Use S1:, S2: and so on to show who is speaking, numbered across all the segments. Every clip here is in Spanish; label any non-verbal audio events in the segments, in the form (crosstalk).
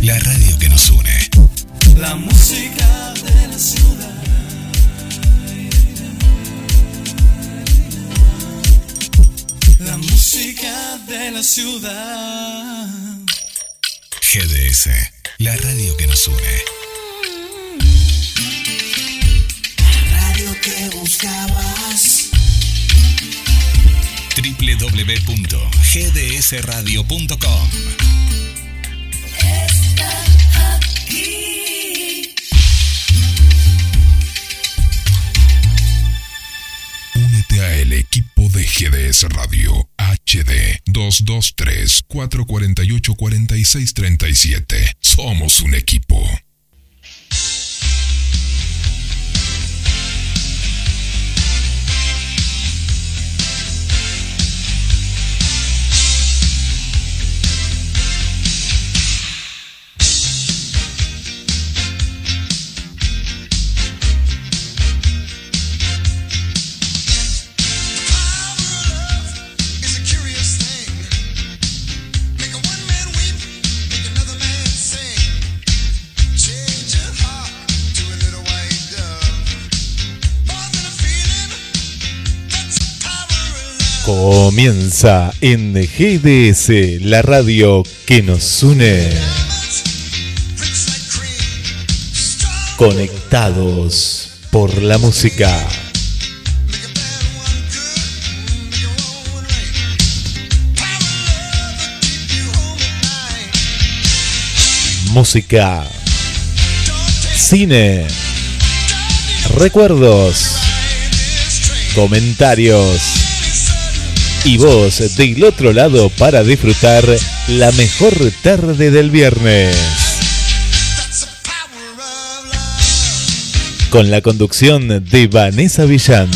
S1: la radio que nos une.
S2: La música de la ciudad. La música de la ciudad.
S1: GDS, la radio que nos une.
S2: La radio que buscabas.
S1: www.gdsradio.com El equipo de GDS Radio HD 223 448 4637. Somos un equipo.
S3: Comienza en GDS, la radio que nos une. Conectados por la música. Música, cine, recuerdos, comentarios y voz del otro lado para disfrutar la mejor tarde del viernes. Con la conducción de Vanessa Villán.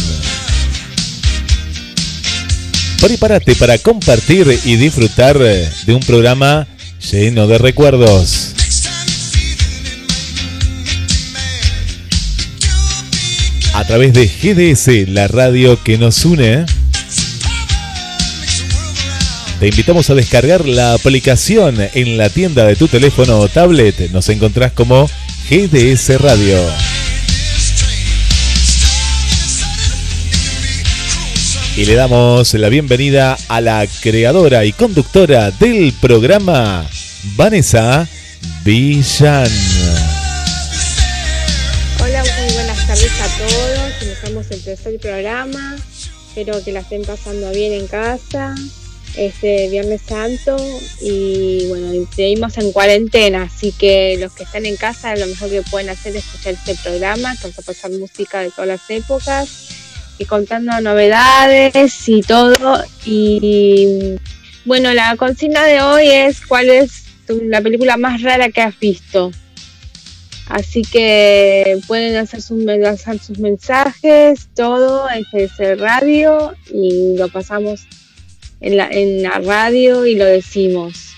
S3: Prepárate para compartir y disfrutar de un programa lleno de recuerdos. A través de GDS, la radio que nos une, te invitamos a descargar la aplicación en la tienda de tu teléfono o tablet. Nos encontrás como GDS Radio. Y le damos la bienvenida a la creadora y conductora del programa, Vanessa Villan.
S4: Hola, muy buenas tardes a todos. Empezamos el tercer programa. Espero que la estén pasando bien en casa. Este Viernes Santo. Y bueno, seguimos en cuarentena. Así que los que están en casa, lo mejor que pueden hacer es escuchar este programa. Vamos a pasar música de todas las épocas. Y contando novedades y todo. Y bueno, la consigna de hoy es: ¿cuál es tu- la película más rara que has visto? Así que pueden hacer sus, hacer sus mensajes, todo en GDS Radio y lo pasamos en la, la radio y lo decimos.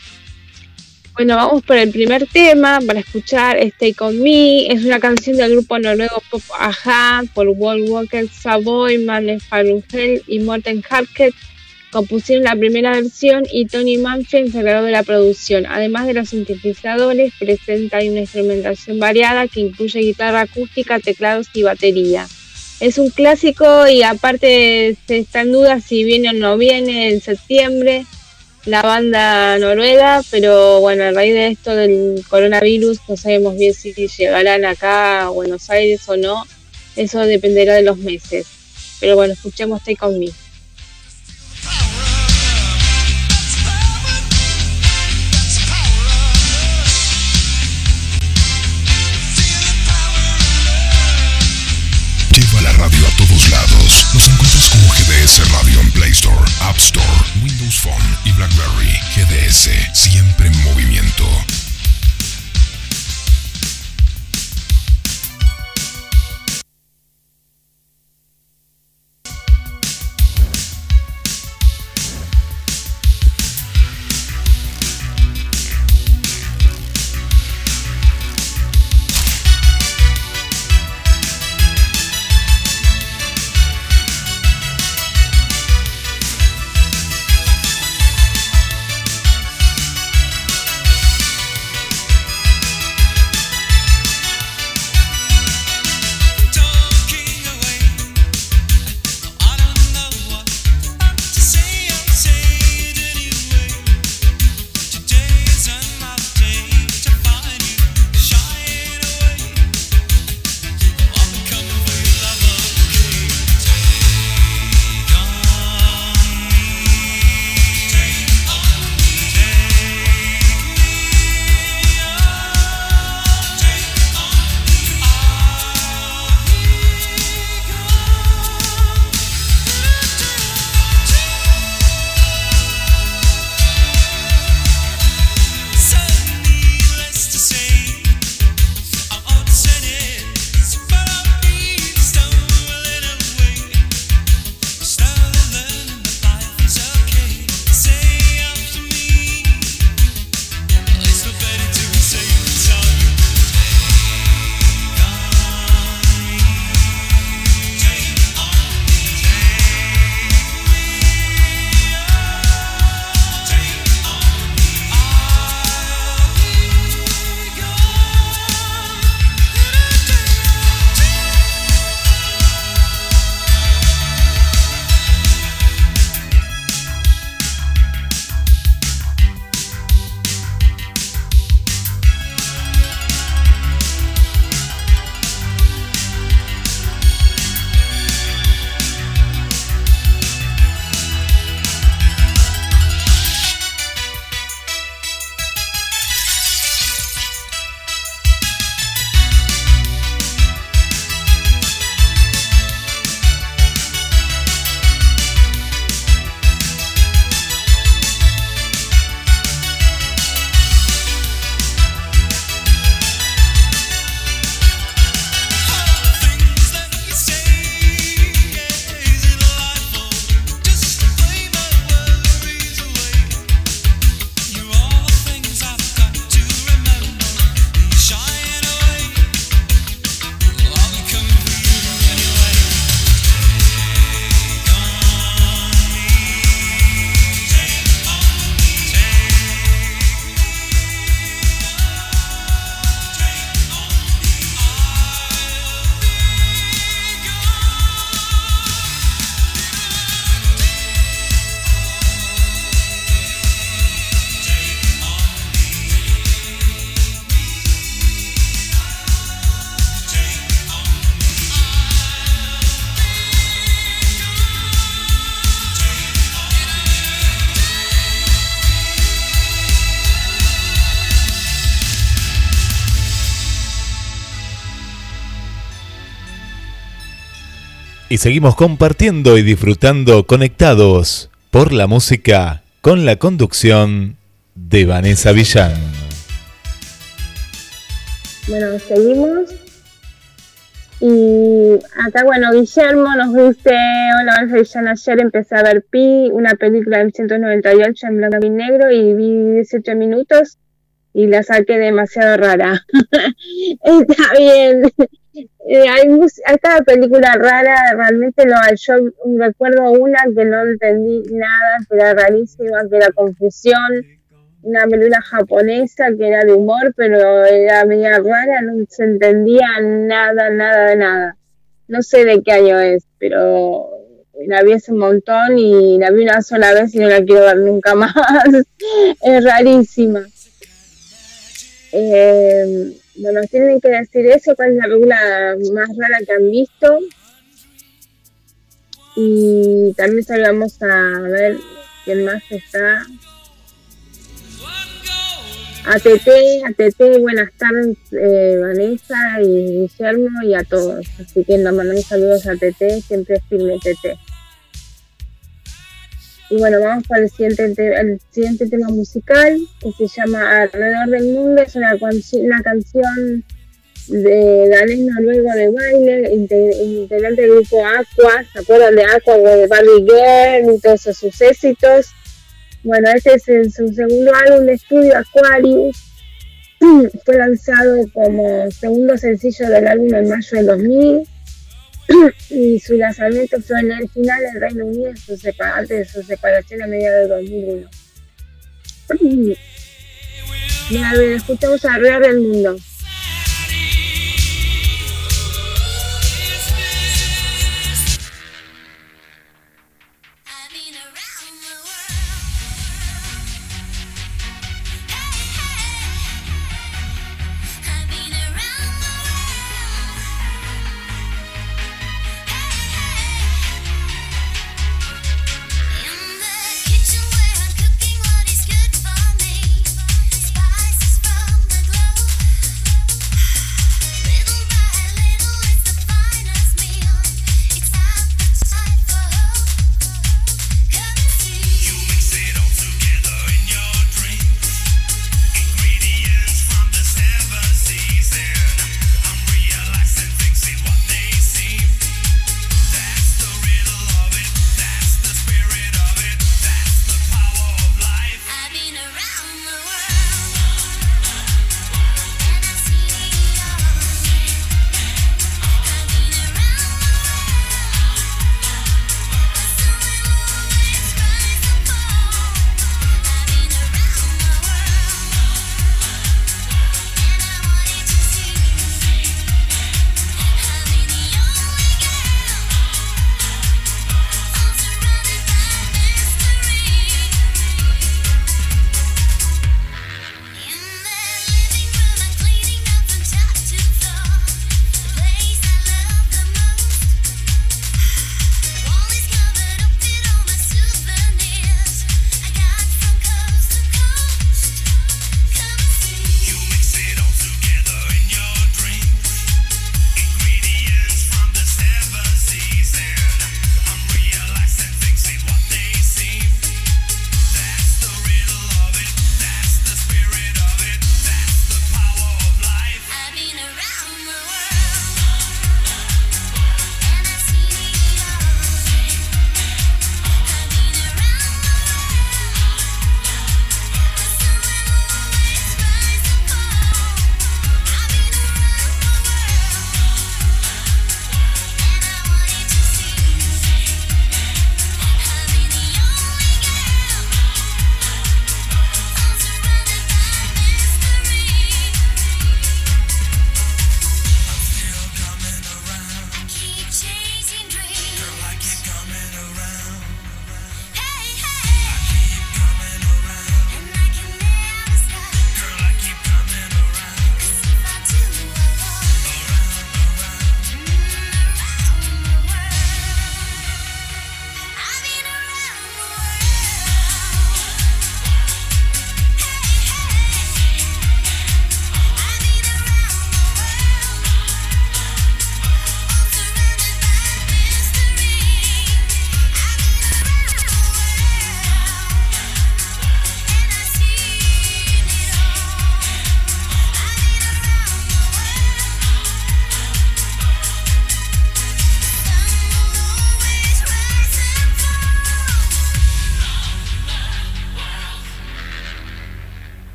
S4: Bueno, vamos por el primer tema para escuchar Stay Con Me. Es una canción del grupo noruego Pop Aja por Wall Walker, Savoy, Manes Farungel y Morten Harket. Compusieron la primera versión y Tony Manfred se encargó de la producción. Además de los sintetizadores, presenta una instrumentación variada que incluye guitarra acústica, teclados y batería. Es un clásico y aparte se está en duda si viene o no viene en septiembre la banda noruega, pero bueno, a raíz de esto del coronavirus no sabemos bien si llegarán acá a Buenos Aires o no. Eso dependerá de los meses. Pero bueno, escuchemos Take On Me.
S1: GDS Radio en Play Store, App Store, Windows Phone y BlackBerry. GDS, siempre en movimiento.
S3: Y seguimos compartiendo y disfrutando conectados por la música con la conducción de Vanessa Villán.
S4: Bueno, seguimos. Y acá, bueno, Guillermo nos dice, hola Vanessa Villán, ayer empecé a ver Pi, una película de 1998 en blanco y negro y vi 18 minutos y la saqué demasiado rara. (laughs) Está bien. Eh, hay, hay cada película rara, realmente lo yo recuerdo una que no entendí nada, que era rarísima, que era confusión, una película japonesa que era de humor, pero era media rara, no se entendía nada, nada nada. No sé de qué año es, pero la vi hace un montón y la vi una sola vez y no la quiero ver nunca (laughs) más. es rarísima. Eh, bueno, tienen que decir eso, cuál es la película más rara que han visto. Y también salgamos a ver quién más está. ATT, ATT, buenas tardes eh, Vanessa y Guillermo y a todos. Así que nos mandamos saludos a TT, siempre firme TT. Y bueno, vamos para el siguiente, te- el siguiente tema musical que se llama Alrededor del Mundo. Es una, una canción de danés noruego de baile, inte- integrante del grupo Aqua. ¿Se acuerdan de Aqua o de Barbie Girl y todos esos éxitos? Bueno, este es su segundo álbum de estudio, Aquarius. (clears throat) Fue lanzado como segundo sencillo del álbum en mayo del 2000 (coughs) y su lanzamiento fue en el final del Reino Unido antes de su separación a mediados de 2001. (coughs) Mira, a ver, escuchamos alrededor del mundo.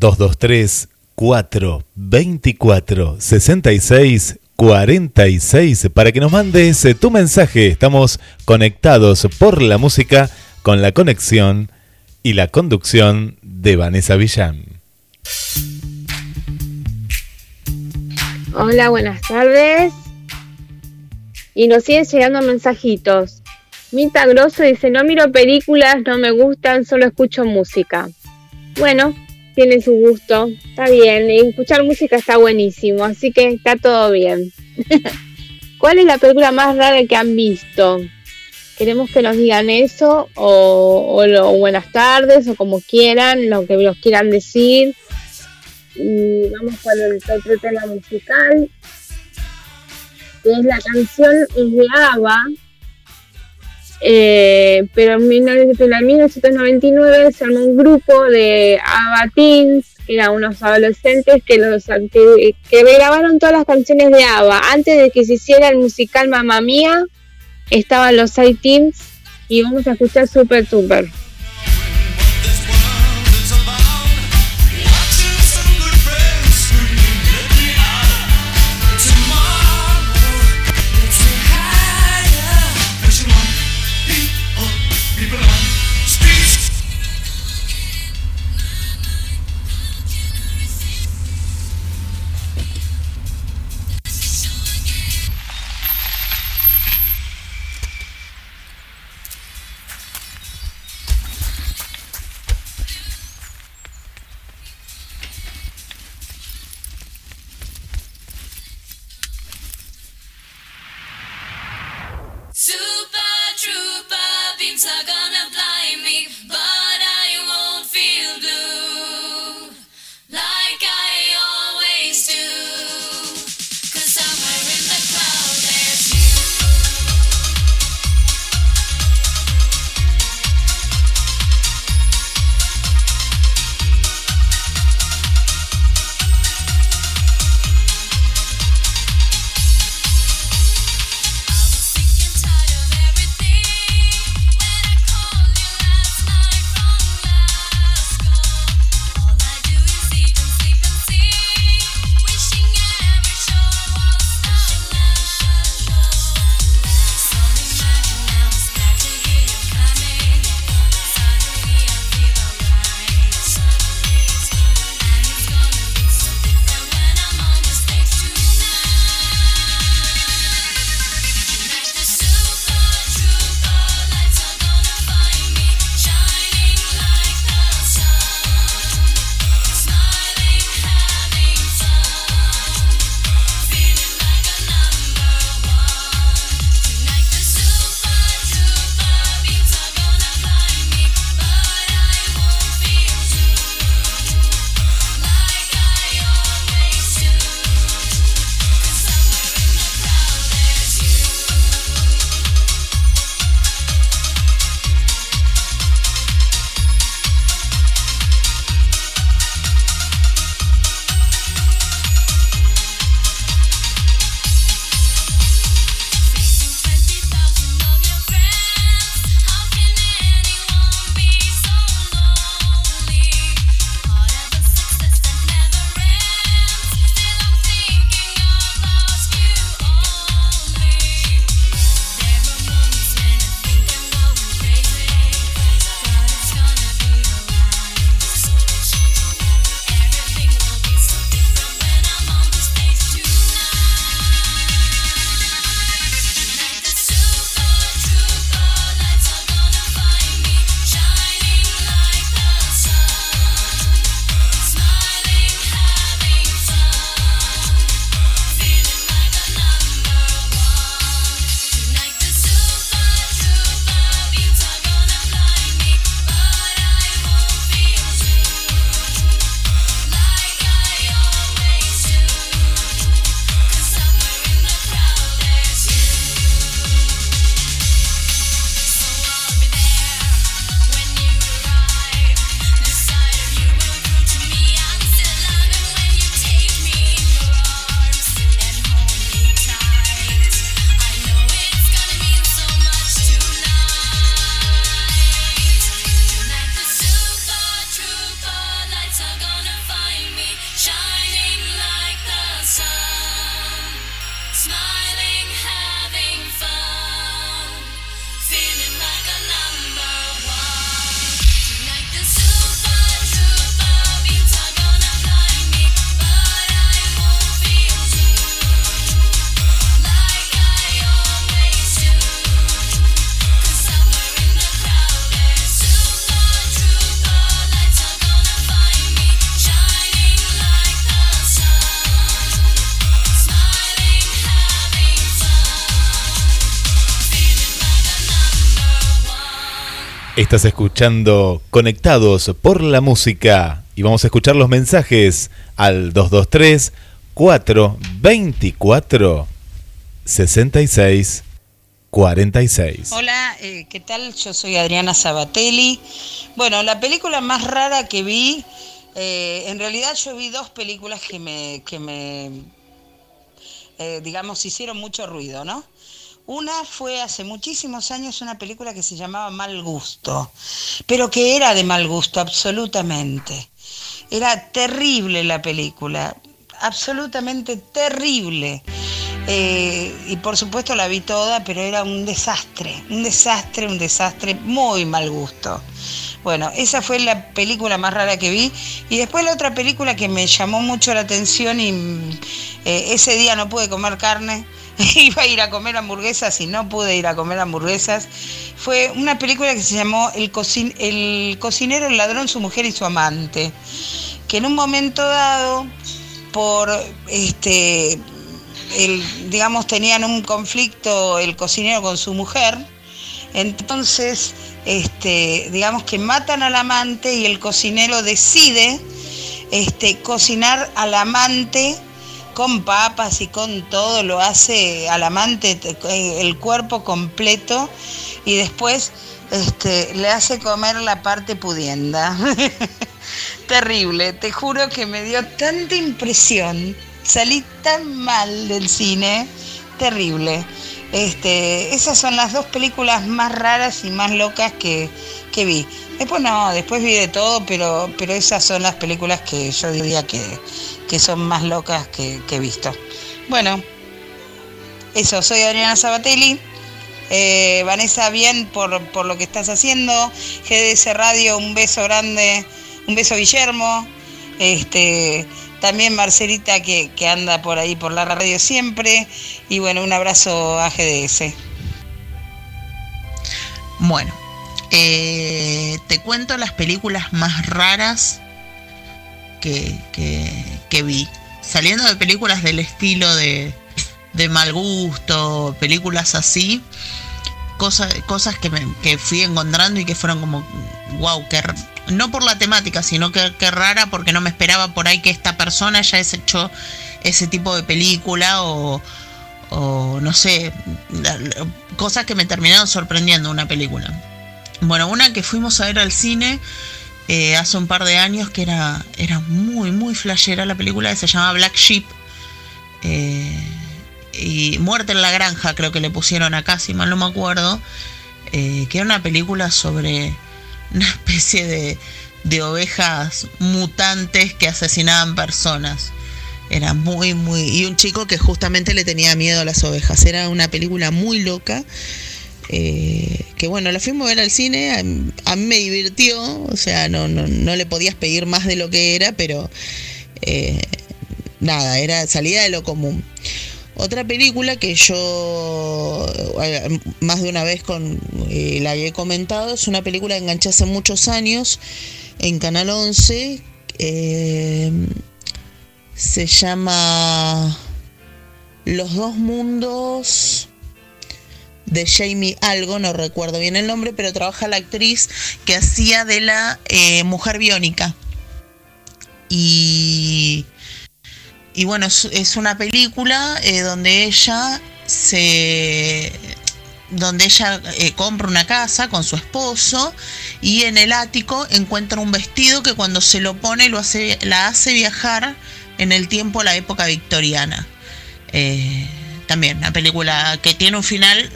S3: 223 424 66 46 para que nos mandes eh, tu mensaje. Estamos conectados por la música con la conexión y la conducción de Vanessa Villán.
S4: Hola, buenas tardes. Y nos siguen llegando mensajitos. Mita Grosso dice, no miro películas, no me gustan, solo escucho música. Bueno, tiene su gusto, está bien, y escuchar música está buenísimo, así que está todo bien. (laughs) ¿Cuál es la película más rara que han visto? Queremos que nos digan eso, o, o buenas tardes, o como quieran, lo que nos quieran decir. Y vamos con el otro tema musical, es la canción de ABBA, eh, pero en 19- pero en 1999 se armó un grupo de ABBA Teens, que eran unos adolescentes que, los, que, grabaron todas las canciones de ABBA. Antes de que se hiciera el musical Mamma Mía, estaban los I-Teens y vamos a escuchar Super Super.
S3: Estás escuchando Conectados por la Música y vamos a escuchar los mensajes al 223 424 66 46.
S5: Hola, eh, ¿qué tal? Yo soy Adriana Sabatelli. Bueno, la película más rara que vi, eh, en realidad yo vi dos películas que me, que me eh, digamos, hicieron mucho ruido, ¿no? Una fue hace muchísimos años una película que se llamaba Mal Gusto, pero que era de mal gusto, absolutamente. Era terrible la película, absolutamente terrible. Eh, y por supuesto la vi toda, pero era un desastre, un desastre, un desastre, muy mal gusto. Bueno, esa fue la película más rara que vi. Y después la otra película que me llamó mucho la atención y mm, eh, ese día no pude comer carne, (laughs) iba a ir a comer hamburguesas y no pude ir a comer hamburguesas. Fue una película que se llamó El, cocin- el cocinero, el ladrón, su mujer y su amante. Que en un momento dado, por este el, digamos, tenían un conflicto el cocinero con su mujer, entonces, este, digamos que matan al amante y el cocinero decide este, cocinar al amante con papas y con todo, lo hace al amante eh, el cuerpo completo y después este, le hace comer la parte pudienda. (laughs) Terrible, te juro que me dio tanta impresión, salí tan mal del cine, terrible. Este, esas son las dos películas más raras y más locas que, que vi. Después no, después vi de todo, pero, pero esas son las películas que yo diría que, que son más locas que, he visto. Bueno, eso, soy Adriana Sabatelli. Eh, Vanessa, bien por, por lo que estás haciendo. GDS Radio, un beso grande. Un beso, Guillermo. Este, también Marcelita, que, que anda por ahí por la radio siempre. Y bueno, un abrazo a GDS.
S6: Bueno, eh, te cuento las películas más raras que, que- que vi. Saliendo de películas del estilo de, de mal gusto, películas así, cosas, cosas que, me, que fui encontrando y que fueron como, wow, que no por la temática, sino que, que rara porque no me esperaba por ahí que esta persona haya hecho ese tipo de película o, o no sé, cosas que me terminaron sorprendiendo una película. Bueno, una que fuimos a ver al cine eh, hace un par de años que era, era muy, muy flashera la película, que se llama Black Sheep. eh, y Muerte en la Granja, creo que le pusieron acá, si mal no me acuerdo. eh, que era una película sobre una especie de, de ovejas mutantes que asesinaban personas. Era muy, muy... Y un chico que justamente le tenía miedo a las ovejas. Era una película muy loca. Eh, que bueno, la fuimos a ver al cine. A, mí me divirtió. O sea, no, no, no le podías pedir más de lo que era, pero... eh, nada, era salida de lo común. Otra película que yo más de una vez con, eh, la había comentado es una película que enganché hace muchos años en Canal 11. eh, se llama Los dos mundos de Jamie algo, no recuerdo bien el nombre, pero trabaja la actriz que hacía de la eh, mujer biónica. Y y bueno, es, una película eh, donde ella se donde ella eh, compra una casa con su esposo y en el ático encuentra un vestido que cuando se lo pone lo hace, la hace viajar en el tiempo a la época victoriana. También una película que tiene un final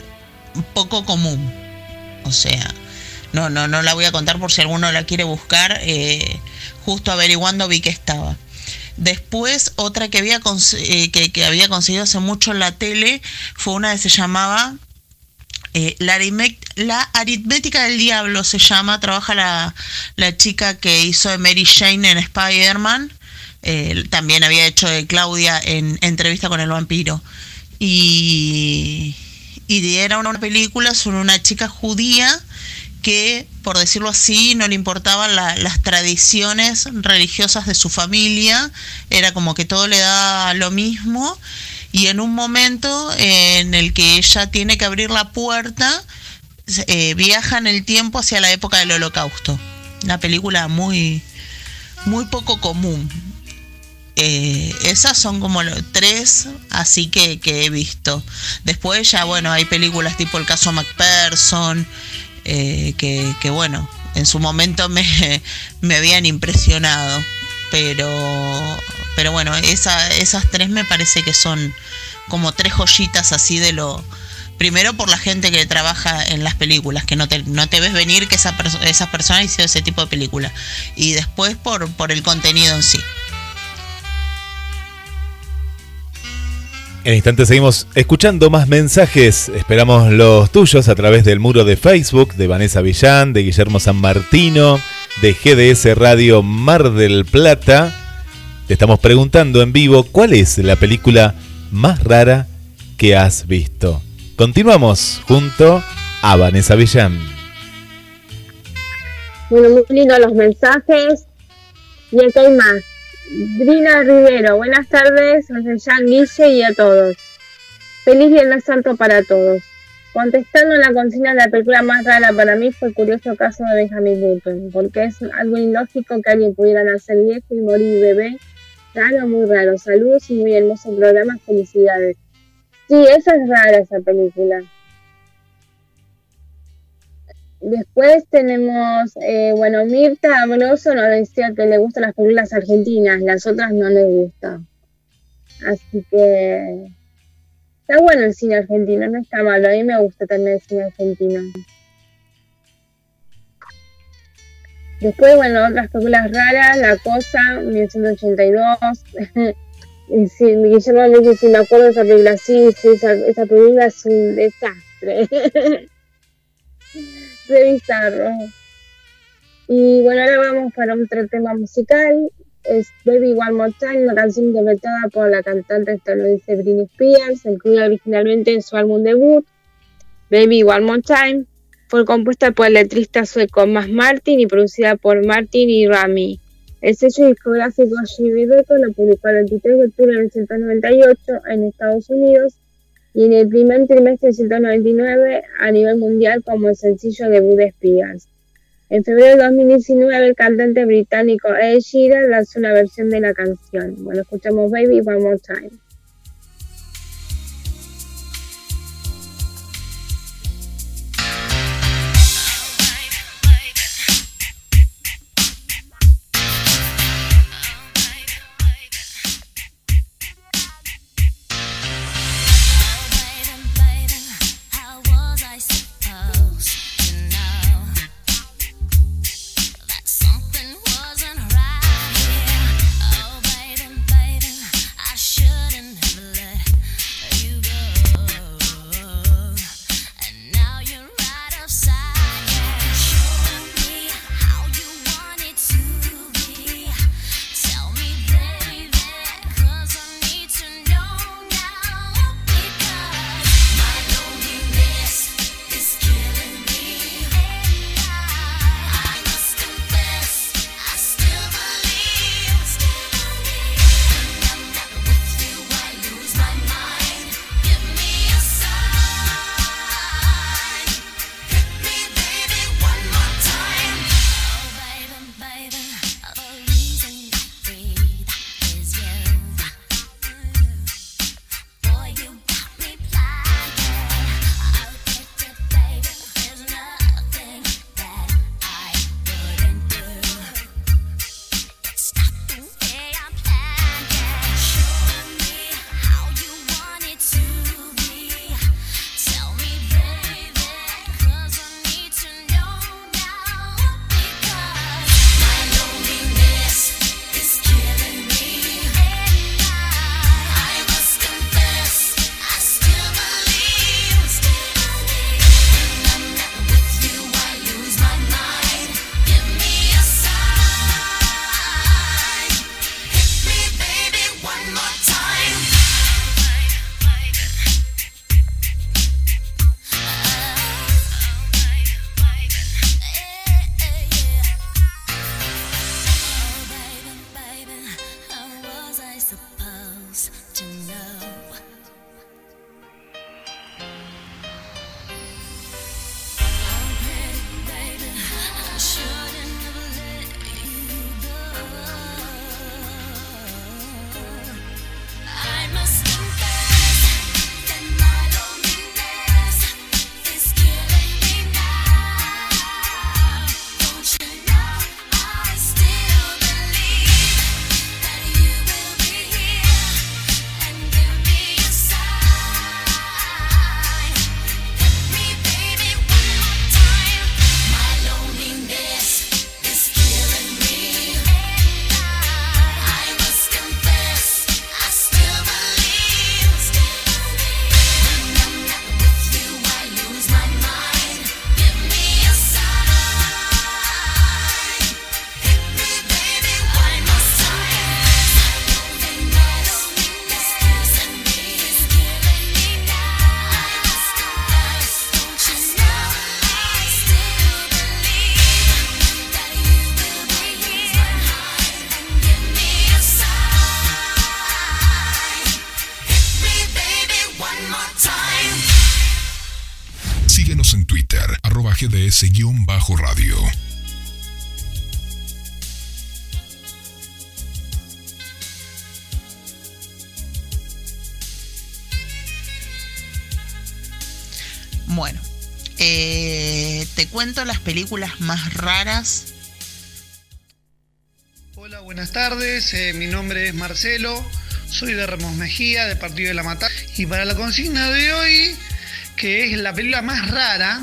S6: poco común. O sea, no, no, no la voy a contar por si alguno la quiere buscar. eh, justo averiguando vi que estaba. Después, otra que había, eh, que, había conseguido hace mucho en la tele fue una que se llamaba eh, la, la aritmética del diablo, se llama. Trabaja la, la chica que hizo de Mary Jane en Spider-Man. También había hecho de Claudia en Entrevista con el vampiro. Y, y era una película sobre una chica judía que, por decirlo así, no le importaban la- las tradiciones religiosas de su familia, era como que todo le da lo mismo, y en un momento en el que ella tiene que abrir la puerta, eh, viaja en el tiempo hacia la época del holocausto. Una película muy, muy poco común. Eh, esas son como los tres así que, que he visto. Después ya, bueno, hay películas tipo el caso Macpherson, eh, que, bueno, en su momento me, (laughs) me habían impresionado. Pero, pero bueno, esa, esas tres me parece que son como tres joyitas así de lo... Primero por la gente que trabaja en las películas, que no te, no te ves venir que esa, perso- esa persona hizo ese tipo de película. Y después por, por el contenido en sí.
S3: En instantes seguimos escuchando más mensajes. Esperamos los tuyos a través del muro de Facebook de Vanessa Villán, de Guillermo San Martino, de GDS Radio Mar del Plata. Te estamos preguntando en vivo cuál es la película más rara que has visto. Continuamos junto a Vanessa Villán.
S4: Bueno, muy lindos los mensajes. Y acá hay más. Drina Rivero, buenas tardes, a Jean Guille y a todos. Feliz Viernes Santo para todos. Contestando la consigna, la película más rara para mí fue el curioso caso de Benjamin Button, porque es algo ilógico que alguien pudiera nacer viejo y morir bebé. Raro, muy raro. Saludos y muy hermoso programa, felicidades. Sí, esa es rara esa película. Después tenemos, eh, bueno, Mirta Amoroso nos decía que le gustan las películas argentinas, las otras no le gusta. Así que está bueno el cine argentino, no está malo, a mí me gusta también el cine argentino. Después, bueno, otras películas raras, La Cosa, 1982. (laughs) Y sí, Guillermo me dice si me acuerdo de esa película, sí, sí, esa, esa película es un desastre. (laughs) Re bizarro. Y bueno, ahora vamos para otro tema musical. Es Baby One More Time, una canción interpretada por la cantante estadounidense Britney Spears, incluida originalmente en su álbum debut, Baby One More Time. Fue compuesta por el letrista sueco Max Martin y producida por Martin y Rami. El sello discográfico GB Records lo publicó el 23 de octubre de 1998 en Estados Unidos y en el primer trimestre de 1999 a nivel mundial como el sencillo debut de Spears. En febrero de 2019 el cantante británico Ed Sheeran lanzó una versión de la canción. Bueno, escuchamos Baby One More Time.
S6: Cuento las películas más raras.
S7: Hola, buenas tardes. eh, mi nombre es Marcelo. Soy de Ramos Mejía, de Partido de la Mata. Y para la consigna de hoy, que es la película más rara,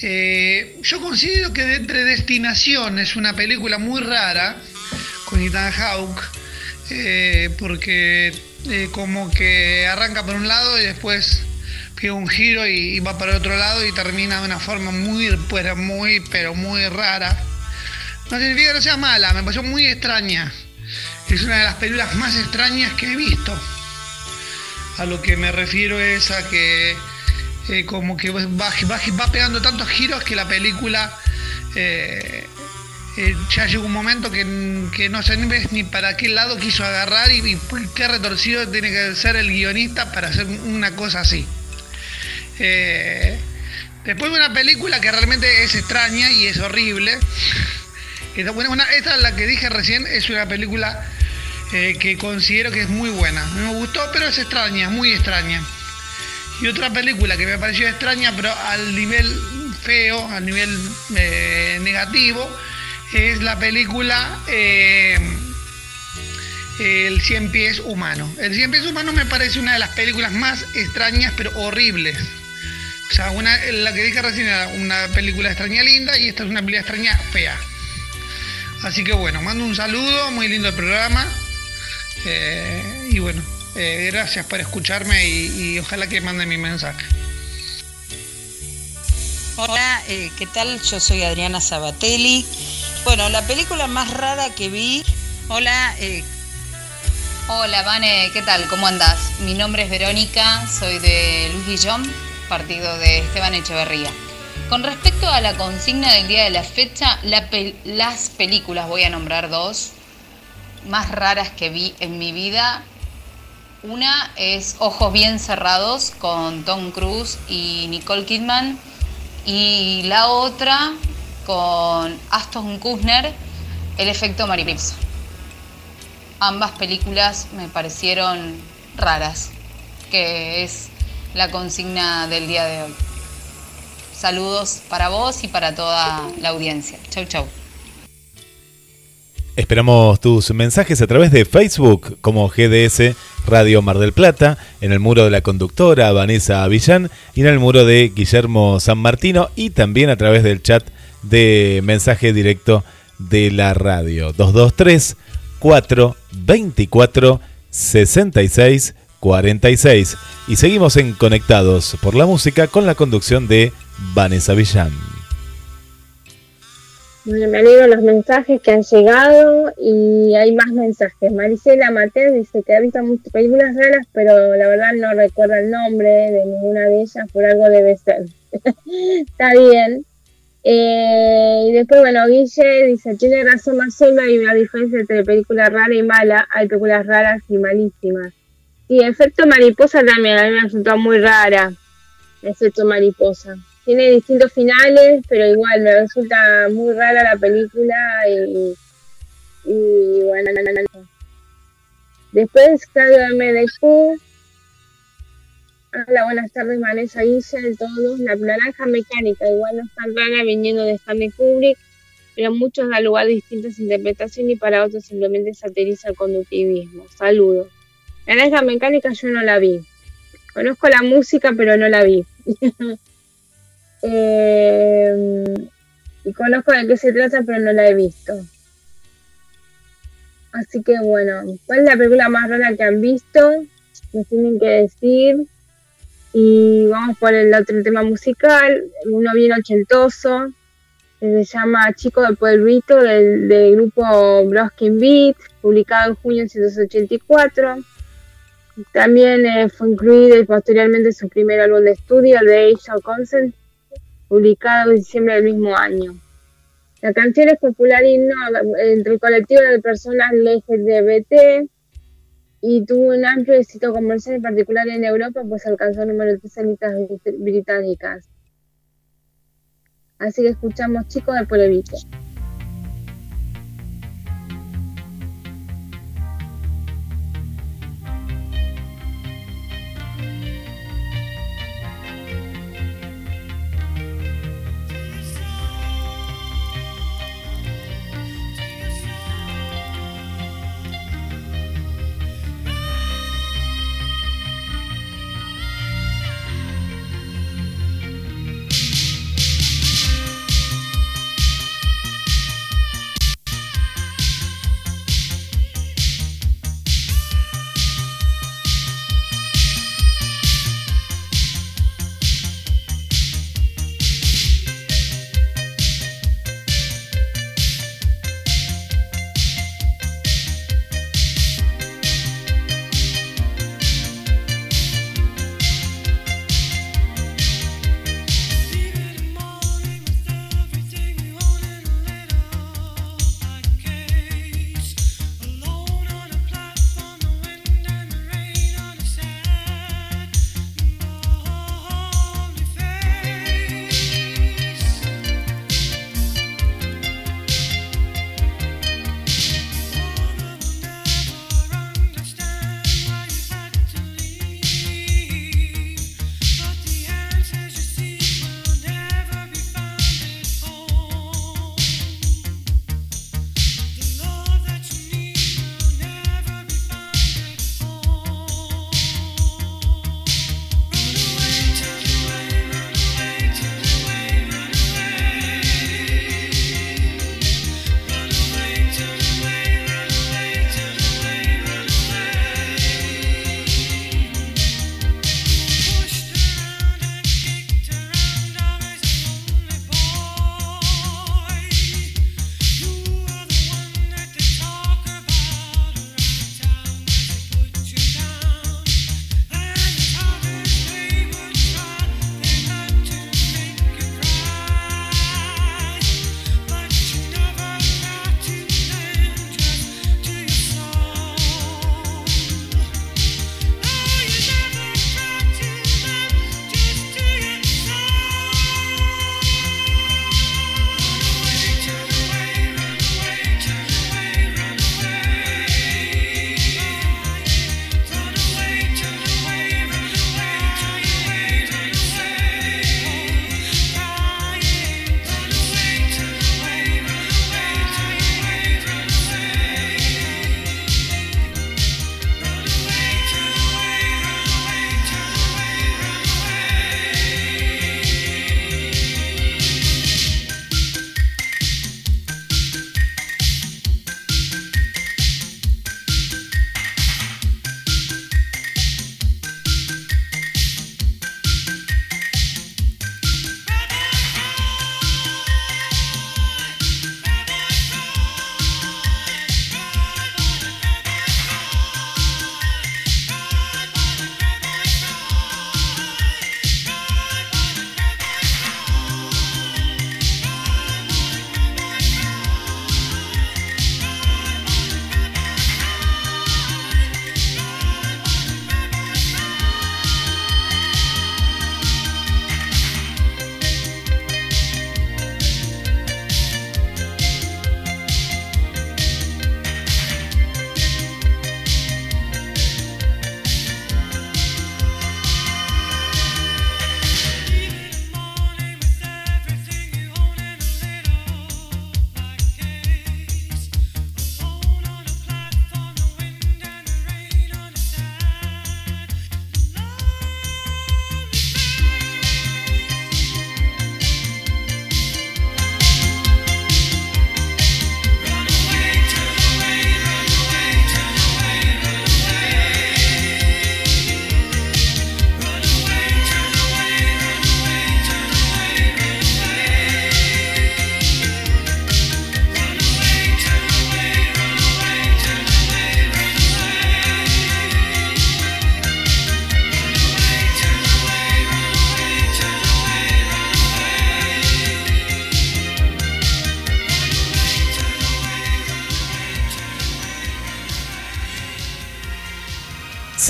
S7: eh, yo considero que de entre Destinación es una película muy rara con Ethan Hawke, eh, porque como que arranca por un lado y después pega un giro y, va para otro lado y termina de una forma muy, pero muy, pero muy rara. No significa que no sea mala, me pareció muy extraña. Es una de las películas más extrañas que he visto. A lo que me refiero es a que eh, como que va, va- va pegando tantos giros que la película eh, eh, ya llega un momento que, que no sé ni para qué lado quiso agarrar y, y qué retorcido tiene que ser el guionista para hacer una cosa así. Eh, después de una película que realmente es extraña y es horrible. Una- esta, la que dije recién, es una película eh, que considero que es muy buena. Me gustó, pero es extraña, muy extraña. Y otra película que me pareció extraña, pero al nivel feo, al nivel eh, negativo, es la película El Cien Pies Humano. El Cien Pies Humano me parece una de las películas más extrañas, pero horribles. O sea, una, la que dije recién era una película extraña linda y esta es una película extraña fea. Así que bueno, mando un saludo, muy lindo el programa. Eh, y bueno, eh, gracias por escucharme y, ojalá que manden mi mensaje.
S5: Hola, eh, ¿qué tal? Yo soy Adriana Sabatelli. Bueno, la película más rara que vi. Hola,
S8: Hola, Vane, ¿qué tal? ¿Cómo andás? Mi nombre es Verónica, soy de Luis Guillón, partido de Esteban Echeverría. Con respecto a la consigna del día de la fecha, las películas, voy a nombrar dos, más raras que vi en mi vida. Una es Ojos Bien Cerrados con Tom Cruise y Nicole Kidman. Y la otra con Aston Kutcher, El efecto mariposa. Ambas películas me parecieron raras, que es la consigna del día de hoy. Saludos para vos y para toda la audiencia. Chau, chau.
S3: Esperamos tus mensajes a través de Facebook como GDS Radio Mar del Plata, en el muro de la conductora Vanessa Avillán y en el muro de Guillermo San Martino y también a través del chat de mensaje directo de la radio 223 424 66 46 y seguimos en Conectados por la música con la conducción de Vanessa Villán.
S4: Bueno, me alegro los mensajes que han llegado y hay más mensajes. Maricela Matés dice que ha visto muchas películas raras, pero la verdad no recuerda el nombre de ninguna de ellas, por algo debe ser. (laughs) Está bien. Eh, y después, bueno, Guille dice, tiene razón Marcelo, hay una diferencia entre película rara y mala, hay películas raras y malísimas. Y efecto mariposa también, a mí me resultó muy rara, efecto mariposa tiene distintos finales, pero igual me resulta muy rara la película y, y bueno. Después Claudio MDQ. Hola, buenas tardes, Vanessa Guille, todos. La naranja mecánica, igual no es tan rara viniendo de Stanley Kubrick, pero muchos da lugar a distintas interpretaciones y para otros simplemente satiriza el conductivismo. Saludos. La naranja mecánica yo no la vi. Conozco la música, pero no la vi. (laughs) Eh, y conozco de qué se trata, pero no la he visto. Así que bueno, ¿cuál es la película más rara que han visto? Me tienen que decir. Y vamos por el otro tema musical, uno bien ochentoso, que se llama Chico del Pueblito, del, del grupo Broskin Beat, publicado en junio de 1984. También eh, fue incluido posteriormente su primer álbum de estudio, The Age of Consent, publicado en diciembre del mismo año. La canción es popular himno entre el colectivo de personas LGBT y tuvo un amplio éxito comercial, en particular en Europa, pues alcanzó el número 3 en listas británicas.
S2: Así que escuchamos Chicos del Pueblito.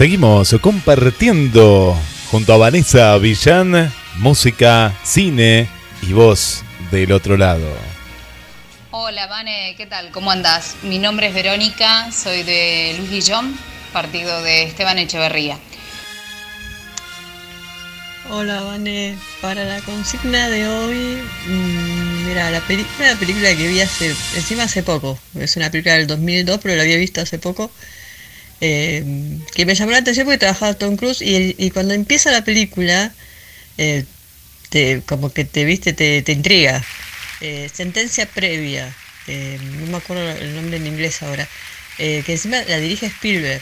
S3: Seguimos compartiendo junto a Vanessa Villán música, cine y voz del otro lado.
S8: Hola, Vane, ¿qué tal? ¿Cómo andás? Mi nombre es Verónica, soy de Luis Guillón, partido de Esteban Echeverría.
S9: Hola, Vane. Para la consigna de hoy, mm, mira, la película, la película que vi hace, encima hace poco, es una película del 2002, pero la había visto hace poco, eh, que me llamó la atención porque trabajaba Tom Cruise y, cuando empieza la película, eh, te, como que te viste, te, te intriga. Eh, sentencia previa, no me acuerdo el nombre en inglés ahora, que encima la dirige Spielberg.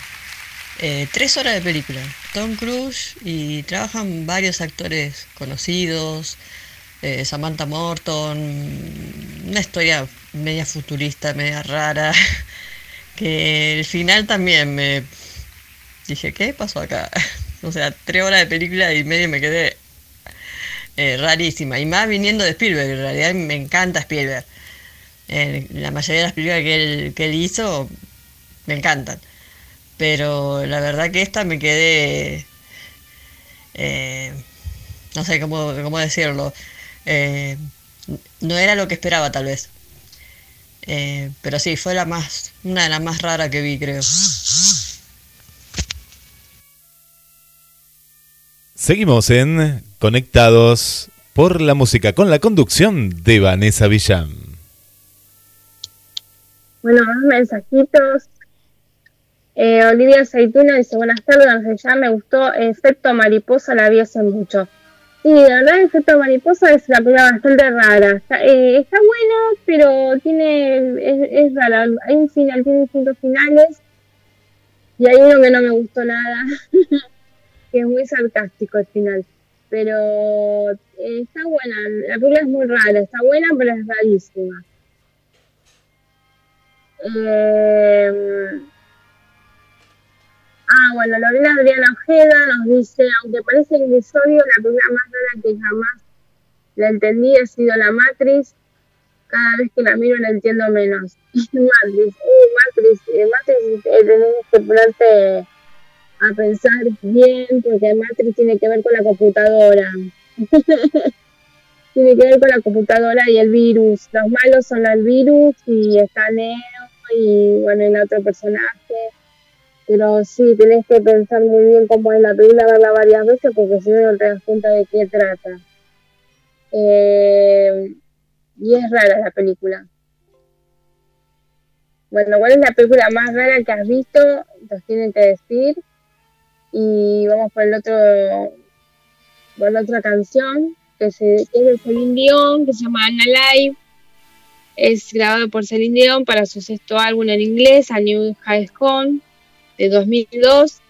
S9: Tres horas de película. Tom Cruise y trabajan varios actores conocidos. Samantha Morton. Una historia media futurista, media rara. (laughs) Que el final también me dije, ¿qué pasó acá? (laughs) O sea, tres horas de película y medio me quedé eh, rarísima. Y más viniendo de Spielberg, en realidad me encanta Spielberg. La mayoría de las películas que él, que hizo me encantan. Pero la verdad que esta me quedé. eh, no sé cómo, cómo decirlo. eh, no era lo que esperaba, tal vez. Eh, pero sí, fue la más. Una de las más raras que vi, creo.
S3: Seguimos en Conectados por la música con la conducción de Vanessa Villán.
S4: Bueno, más mensajitos. Eh, Olivia Aceituna dice, buenas tardes, ya me gustó Efecto Mariposa, la vi hace mucho. Sí, la verdad, Efecto Mariposa es una película bastante rara. Está, eh, buena, pero tiene es, es rara. Hay un final, tiene distintos finales. Y hay uno que no me gustó nada, (laughs) que es muy sarcástico el final. Pero eh, está buena, la película es muy rara, está buena, pero es rarísima. Eh, ah, bueno, Lorena Adriana Ojeda nos dice, aunque parece irrisorio, la película más rara que jamás la entendí ha sido la Matrix. Cada vez que la miro la entiendo menos. (laughs) Matrix, uh, Matrix, eh, Matrix eh, tenemos que ponerte a pensar bien, porque Matrix tiene que ver con la computadora. (laughs) tiene que ver con la computadora y el virus. Los malos son el virus y está Neo y bueno, el otro personaje. Pero sí, tenés que pensar muy bien cómo es la película, verla varias veces porque si no no te das cuenta de qué trata. Eh, y es rara la película. Bueno, ¿cuál es la película más rara que has visto? Nos tienen que decir. Y vamos por el otro, por la otra canción, que, se, es de Celine Dion, que se llama Anna Live. Es grabado por Celine Dion para su sexto álbum en inglés, A New High School, de 2002.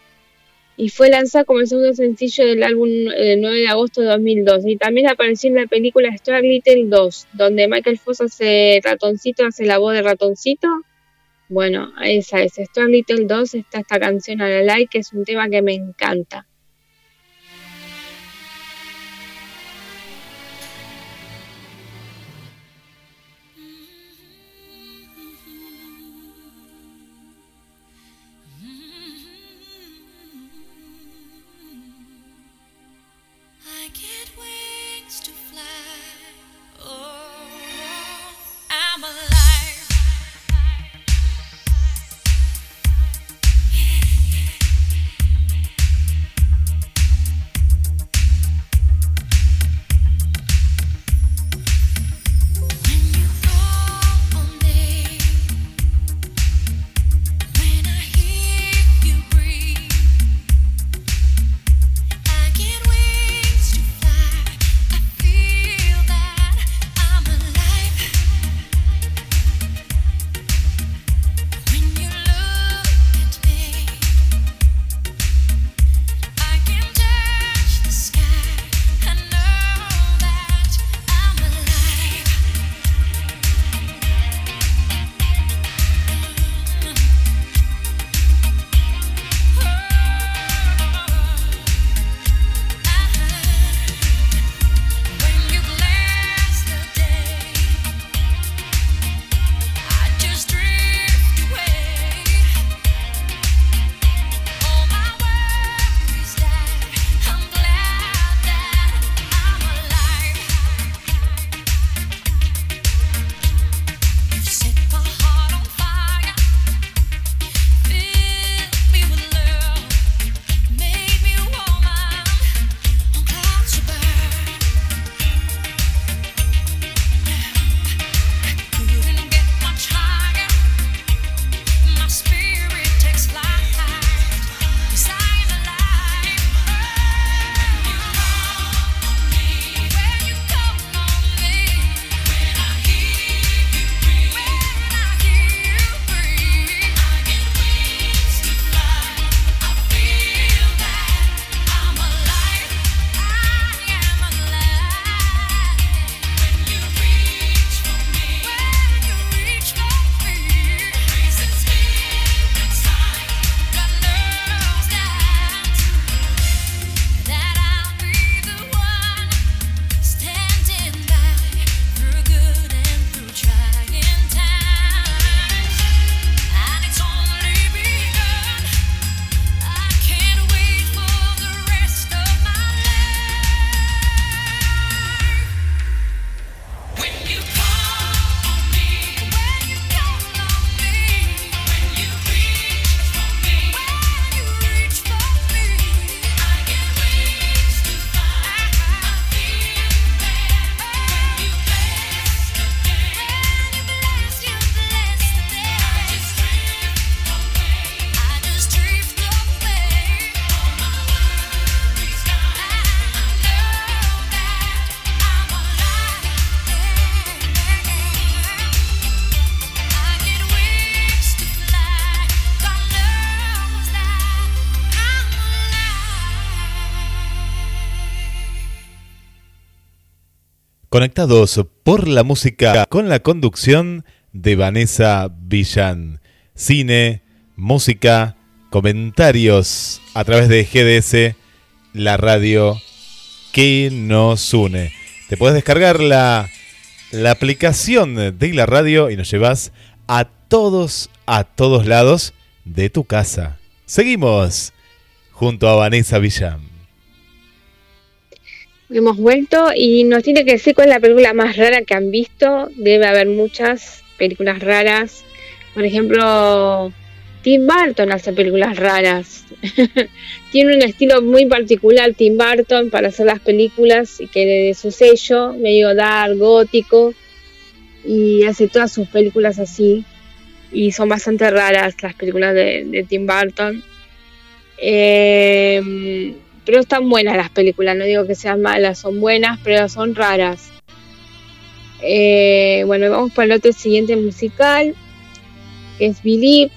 S4: Y fue lanzado como el segundo sencillo del álbum el 9 de agosto de 2002. Y también apareció en la película Stuart Little 2, donde Michael Foss hace ratoncito, hace la voz de ratoncito. Bueno, esa es Stuart Little 2, está esta canción a la like, que es un tema que me encanta.
S3: Conectados por la música con la conducción de Vanessa Villán. Cine, música, comentarios a través de GDS, la radio que nos une. Te puedes descargar la, la aplicación de la radio y nos llevas a todos, a todos lados de tu casa. Seguimos junto a Vanessa Villán.
S4: Hemos vuelto y nos tiene que decir cuál es la película más rara que han visto. Debe haber muchas películas raras. Por ejemplo, Tim Burton hace películas raras. (laughs) Tiene un estilo muy particular Tim Burton para hacer las películas y que de su sello, medio dark, gótico. Y hace todas sus películas así. Y son bastante raras las películas de, Tim Burton. Eh, pero están buenas las películas, no digo que sean malas, son buenas, pero son raras. Eh, bueno, vamos para el otro siguiente musical, que es Believe,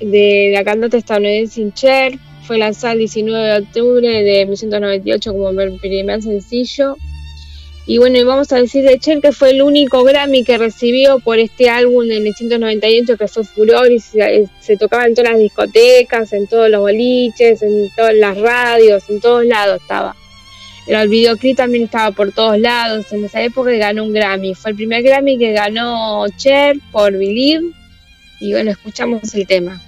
S4: de la cantante estadounidense Cher. Fue lanzada el 19 de octubre de 1998 como primer sencillo. Y bueno, y vamos a decir de Cher que fue el único Grammy que recibió por este álbum en 1998 que fue furor y se, se tocaba en todas las discotecas, en todos los boliches, en todas las radios, en todos lados estaba. Pero el videoclip también estaba por todos lados. En esa época ganó un Grammy. Fue el primer Grammy que ganó Cher por Believe. Y bueno, escuchamos el tema.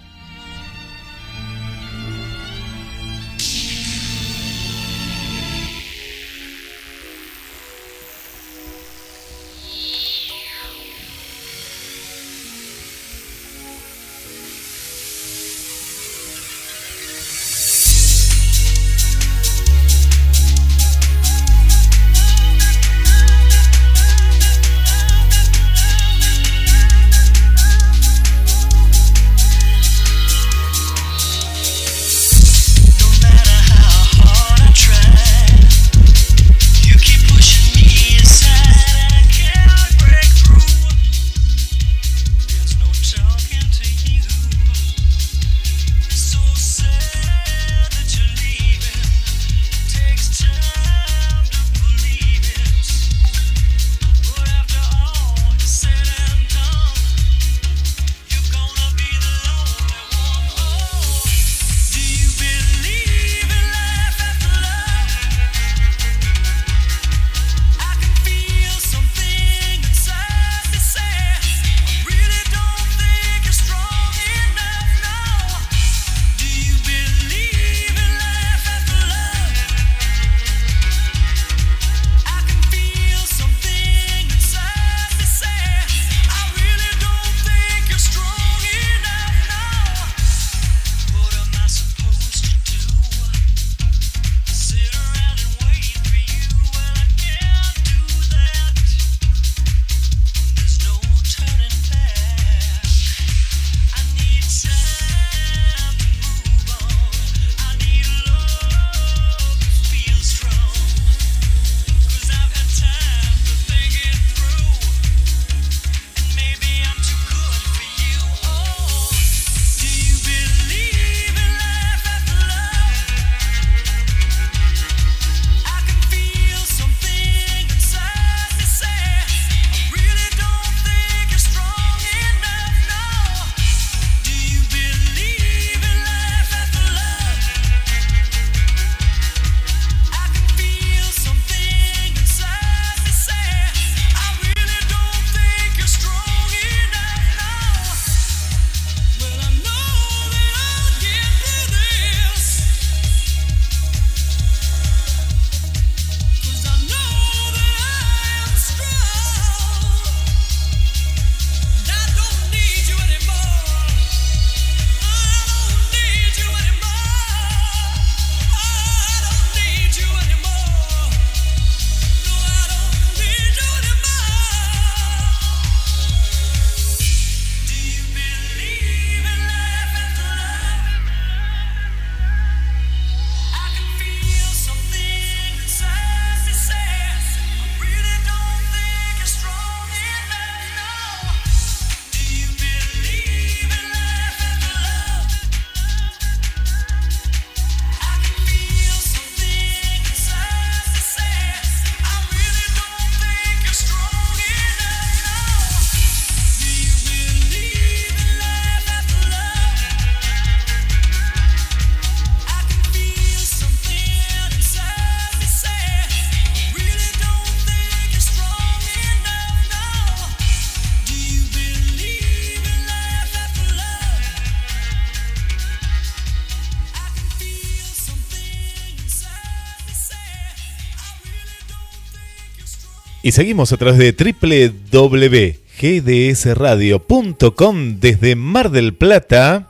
S3: Y seguimos a través de www.gdsradio.com desde Mar del Plata,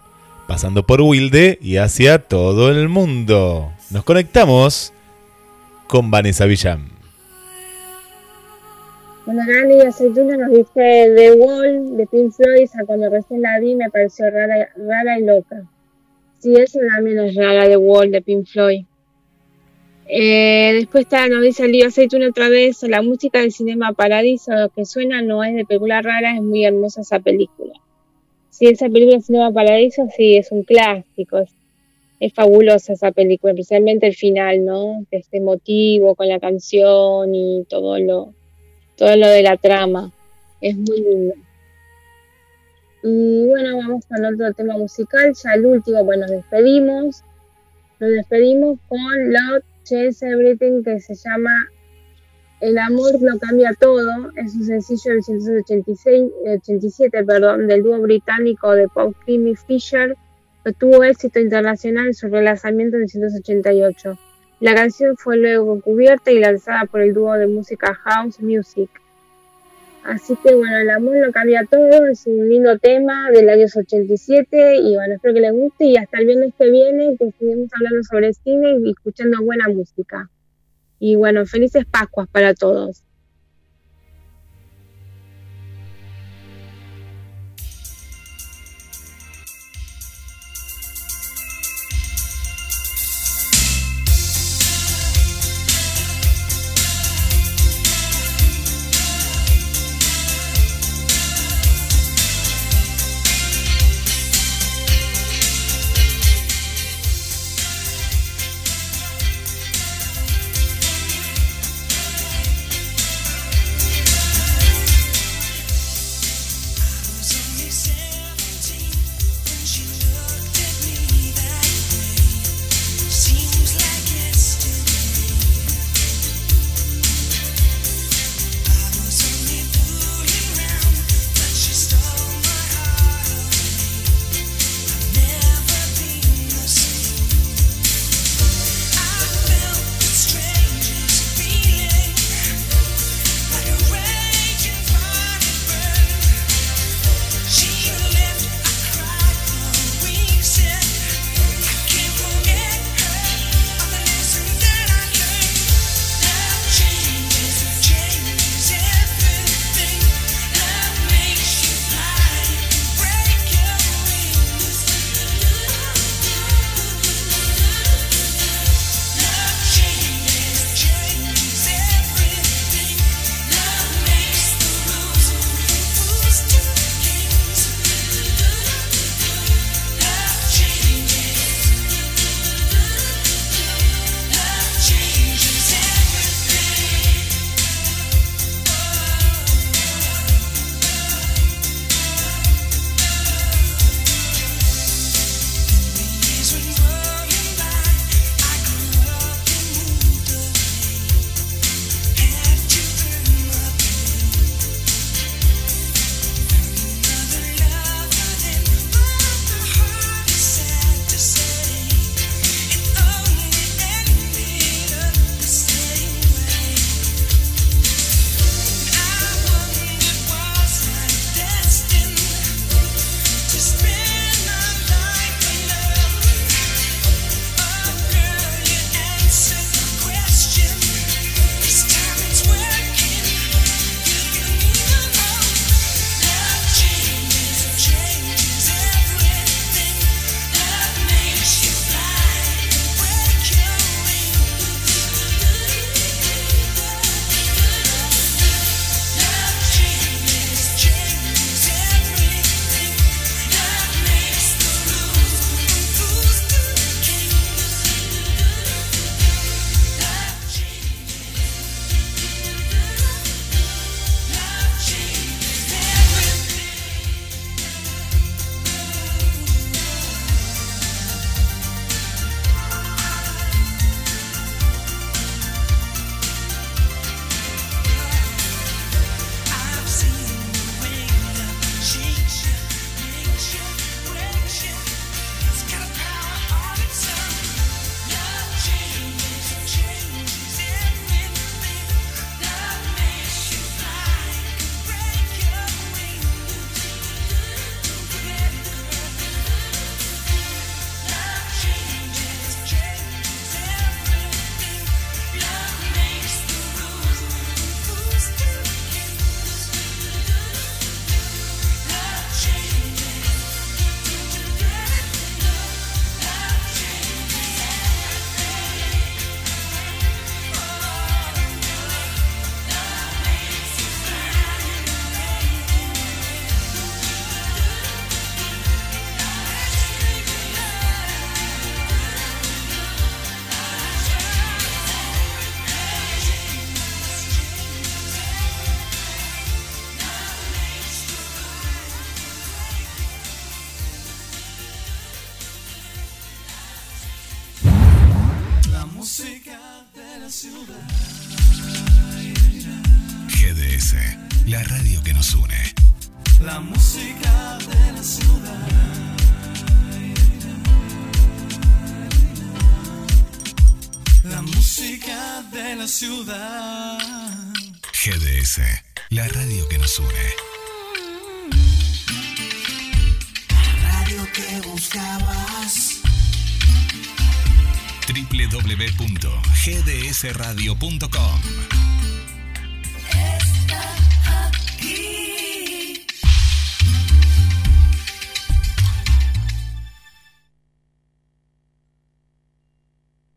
S3: pasando por Wilde y hacia todo el mundo. Nos conectamos con Vanessa Villam.
S4: Bueno, Nani Aceituna nos dice The Wall de Pink Floyd, esa cuando recién la vi me pareció rara, rara y loca. Sí, eso también es rara, The Wall de Pink Floyd. Eh, después está, nos dice Lío Aceituna otra vez, la música del cinema Paradiso, lo que suena no es de película rara, es muy hermosa esa película. Sí, esa película Cinema Paradiso sí, es un clásico, es, fabulosa esa película, especialmente el final, ¿no? Que es emotivo con la canción y todo lo, todo lo de la trama. Es muy lindo. Y bueno, vamos con otro tema musical, ya el último, pues nos despedimos. Nos despedimos con Love Chase Everything que se llama El amor lo cambia todo. Es un sencillo del 1986, eh, 87 perdón, del dúo británico de pop Creamy Fisher que tuvo éxito internacional en su relanzamiento en 1988. La canción fue luego cubierta y lanzada por el dúo de música House Music. Así que bueno, el amor lo cambia todo, es un lindo tema del año 87 y bueno, espero que les guste y hasta el viernes que viene que seguimos hablando sobre cine y escuchando buena música. Y bueno, felices Pascuas para todos.